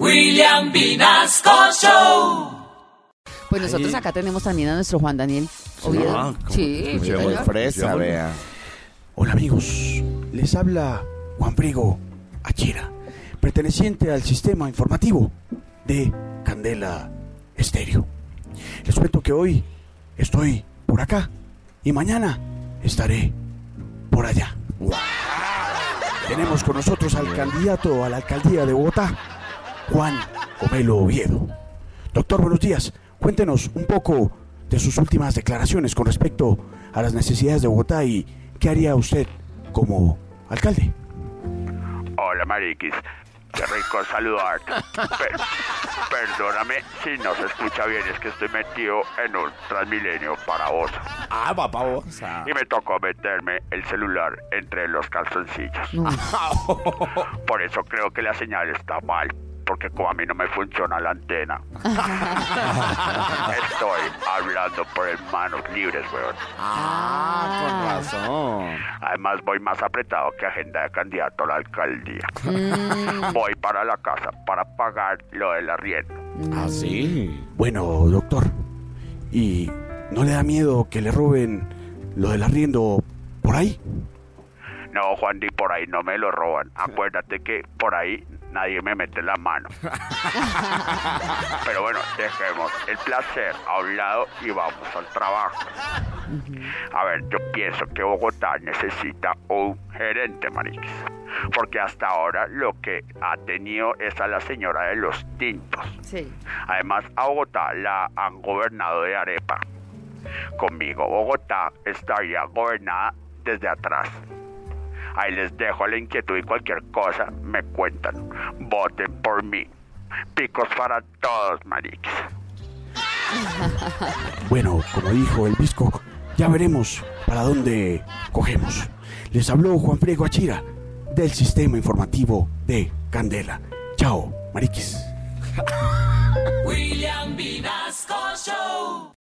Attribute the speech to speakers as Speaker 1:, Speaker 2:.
Speaker 1: William Vinasco Show.
Speaker 2: Pues nosotros acá tenemos también a nuestro Juan Daniel Oviedo.
Speaker 3: Ah, ¿cómo?
Speaker 2: Sí, sí, señor.
Speaker 3: fresa, vea.
Speaker 4: Hola amigos, les habla Juan Frigo Achira, perteneciente al sistema informativo de Candela Estéreo. Les cuento que hoy estoy por acá y mañana estaré por allá. Tenemos con nosotros al candidato a la alcaldía de Bogotá, Juan Comelo Oviedo. Doctor, buenos días. Cuéntenos un poco de sus últimas declaraciones con respecto a las necesidades de Bogotá y qué haría usted como alcalde.
Speaker 5: Hola, Mariquis. Qué rico saludarte. Per- perdóname si no se escucha bien, es que estoy metido en un Transmilenio para vos.
Speaker 3: Ah, papá, vos. ah.
Speaker 5: Y me tocó meterme el celular entre los calzoncillos.
Speaker 2: No.
Speaker 5: Por eso creo que la señal está mal. Porque como a mí no me funciona la antena, estoy hablando por manos libres, weón.
Speaker 3: Ah, con razón.
Speaker 5: Además voy más apretado que agenda de candidato a la alcaldía. Voy para la casa para pagar lo del arriendo.
Speaker 3: Ah, sí.
Speaker 4: Bueno, doctor, ¿y no le da miedo que le roben lo del arriendo por ahí?
Speaker 5: No, Juan Di, por ahí no me lo roban. Acuérdate que por ahí nadie me mete la mano. Pero bueno, dejemos el placer a un lado y vamos al trabajo. A ver, yo pienso que Bogotá necesita un gerente, Mariquis. Porque hasta ahora lo que ha tenido es a la señora de los tintos.
Speaker 2: Sí.
Speaker 5: Además, a Bogotá la han gobernado de arepa. Conmigo, Bogotá estaría gobernada desde atrás. Ahí les dejo la inquietud y cualquier cosa me cuentan. Voten por mí. Picos para todos, mariquis.
Speaker 4: Bueno, como dijo el Visco, ya veremos para dónde cogemos. Les habló Juan Frigo Achira del sistema informativo de Candela. Chao, mariquis.
Speaker 1: William Vinasco